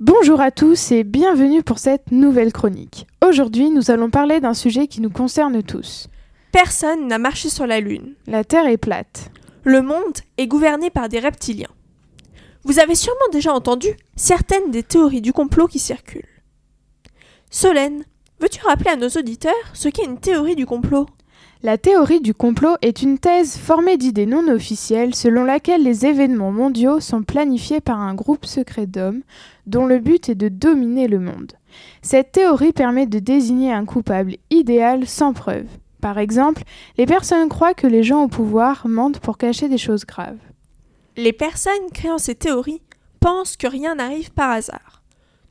Bonjour à tous et bienvenue pour cette nouvelle chronique. Aujourd'hui, nous allons parler d'un sujet qui nous concerne tous. Personne n'a marché sur la Lune. La Terre est plate. Le monde est gouverné par des reptiliens. Vous avez sûrement déjà entendu certaines des théories du complot qui circulent. Solène, veux-tu rappeler à nos auditeurs ce qu'est une théorie du complot? La théorie du complot est une thèse formée d'idées non officielles selon laquelle les événements mondiaux sont planifiés par un groupe secret d'hommes dont le but est de dominer le monde. Cette théorie permet de désigner un coupable idéal sans preuve. Par exemple, les personnes croient que les gens au pouvoir mentent pour cacher des choses graves. Les personnes créant ces théories pensent que rien n'arrive par hasard.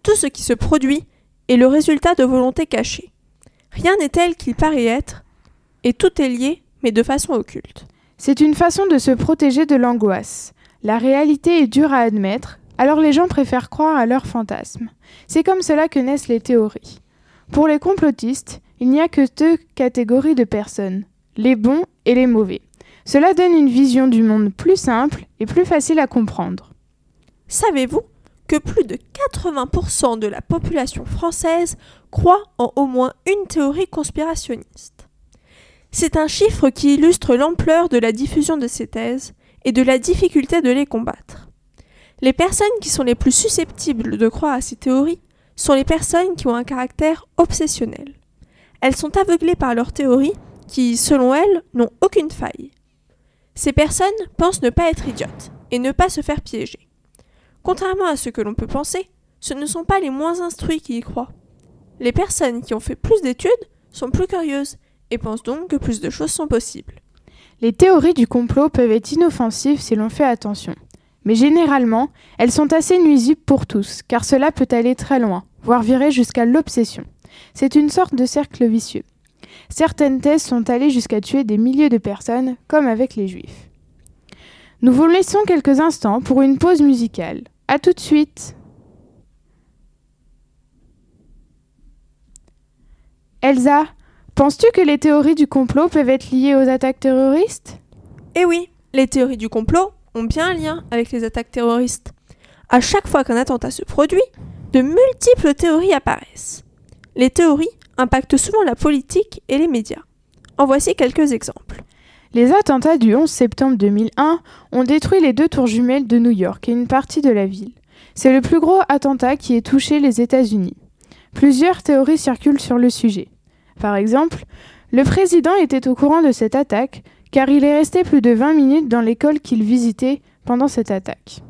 Tout ce qui se produit est le résultat de volontés cachées. Rien n'est tel qu'il paraît être, et tout est lié, mais de façon occulte. C'est une façon de se protéger de l'angoisse. La réalité est dure à admettre, alors les gens préfèrent croire à leurs fantasmes. C'est comme cela que naissent les théories. Pour les complotistes, il n'y a que deux catégories de personnes, les bons et les mauvais. Cela donne une vision du monde plus simple et plus facile à comprendre. Savez-vous que plus de 80% de la population française croit en au moins une théorie conspirationniste? C'est un chiffre qui illustre l'ampleur de la diffusion de ces thèses et de la difficulté de les combattre. Les personnes qui sont les plus susceptibles de croire à ces théories sont les personnes qui ont un caractère obsessionnel. Elles sont aveuglées par leurs théories qui, selon elles, n'ont aucune faille. Ces personnes pensent ne pas être idiotes et ne pas se faire piéger. Contrairement à ce que l'on peut penser, ce ne sont pas les moins instruits qui y croient. Les personnes qui ont fait plus d'études sont plus curieuses et pensent donc que plus de choses sont possibles. Les théories du complot peuvent être inoffensives si l'on fait attention. Mais généralement, elles sont assez nuisibles pour tous, car cela peut aller très loin, voire virer jusqu'à l'obsession. C'est une sorte de cercle vicieux. Certaines thèses sont allées jusqu'à tuer des milliers de personnes, comme avec les juifs. Nous vous laissons quelques instants pour une pause musicale. A tout de suite Elsa, penses-tu que les théories du complot peuvent être liées aux attaques terroristes? Eh oui, les théories du complot ont bien un lien avec les attaques terroristes. À chaque fois qu'un attentat se produit, de multiples théories apparaissent. Les théories impactent souvent la politique et les médias. En voici quelques exemples. Les attentats du 11 septembre 2001 ont détruit les deux tours jumelles de New York et une partie de la ville. C'est le plus gros attentat qui ait touché les États-Unis. Plusieurs théories circulent sur le sujet. Par exemple, le président était au courant de cette attaque car il est resté plus de 20 minutes dans l'école qu'il visitait pendant cette attaque.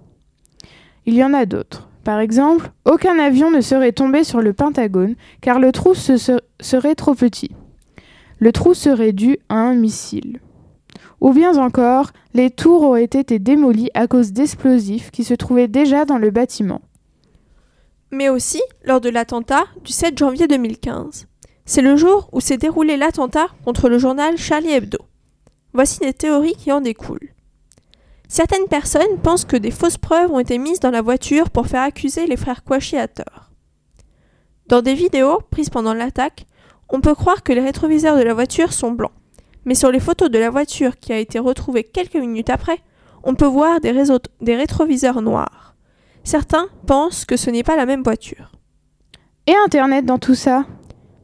Il y en a d'autres. Par exemple, aucun avion ne serait tombé sur le Pentagone car le trou se serait trop petit. Le trou serait dû à un missile. Ou bien encore, les tours auraient été démolies à cause d'explosifs qui se trouvaient déjà dans le bâtiment. Mais aussi lors de l'attentat du 7 janvier 2015. C'est le jour où s'est déroulé l'attentat contre le journal Charlie Hebdo. Voici des théories qui en découlent. Certaines personnes pensent que des fausses preuves ont été mises dans la voiture pour faire accuser les frères Kouachi à tort. Dans des vidéos prises pendant l'attaque, on peut croire que les rétroviseurs de la voiture sont blancs, mais sur les photos de la voiture qui a été retrouvée quelques minutes après, on peut voir des rétroviseurs noirs. Certains pensent que ce n'est pas la même voiture. Et Internet dans tout ça?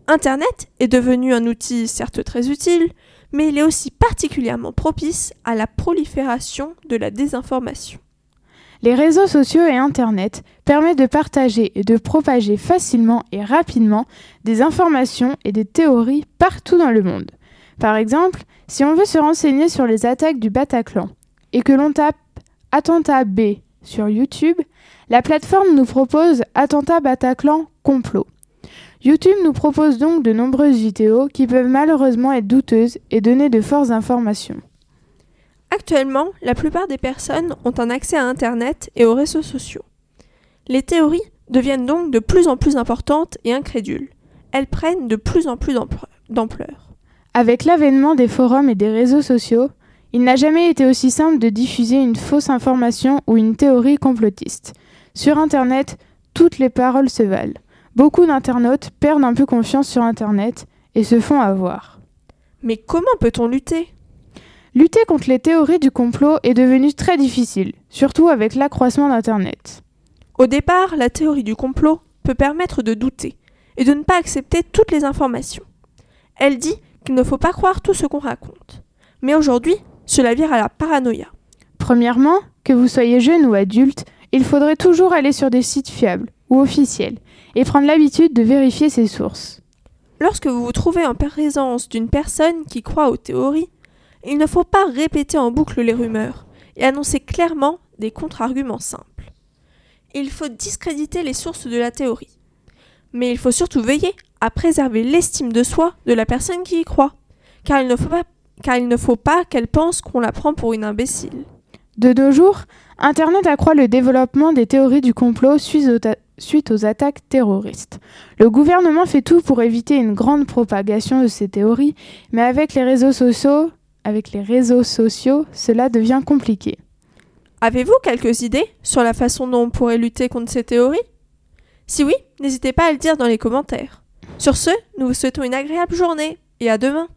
Internet est devenu un outil certes très utile, mais il est aussi particulièrement propice à la prolifération de la désinformation. Les réseaux sociaux et Internet permettent de partager et de propager facilement et rapidement des informations et des théories partout dans le monde. Par exemple, si on veut se renseigner sur les attaques du Bataclan et que l'on tape Attentat B sur YouTube, la plateforme nous propose Attentat Bataclan complot. YouTube nous propose donc de nombreuses vidéos qui peuvent malheureusement être douteuses et donner de fausses informations. Actuellement, la plupart des personnes ont un accès à Internet et aux réseaux sociaux. Les théories deviennent donc de plus en plus importantes et incrédules. Elles prennent de plus en plus d'ampleur. Avec l'avènement des forums et des réseaux sociaux, il n'a jamais été aussi simple de diffuser une fausse information ou une théorie complotiste. Sur Internet, toutes les paroles se valent. Beaucoup d'internautes perdent un peu confiance sur Internet et se font avoir. Mais comment peut-on lutter? Lutter contre les théories du complot est devenu très difficile, surtout avec l'accroissement d'Internet. Au départ, la théorie du complot peut permettre de douter et de ne pas accepter toutes les informations. Elle dit qu'il ne faut pas croire tout ce qu'on raconte. Mais aujourd'hui, cela vire à la paranoïa. Premièrement, que vous soyez jeune ou adulte, il faudrait toujours aller sur des sites fiables ou et prendre l'habitude de vérifier ses sources. Lorsque vous vous trouvez en présence d'une personne qui croit aux théories, il ne faut pas répéter en boucle les rumeurs et annoncer clairement des contre-arguments simples. Il faut discréditer les sources de la théorie. Mais il faut surtout veiller à préserver l'estime de soi de la personne qui y croit, car il ne faut pas, car il ne faut pas qu'elle pense qu'on la prend pour une imbécile. De nos jours, Internet accroît le développement des théories du complot suite aux, suite aux attaques terroristes. Le gouvernement fait tout pour éviter une grande propagation de ces théories, mais avec les réseaux sociaux, cela devient compliqué. Avez-vous quelques idées sur la façon dont on pourrait lutter contre ces théories? Si oui, n'hésitez pas à le dire dans les commentaires. Sur ce, nous vous souhaitons une agréable journée et à demain.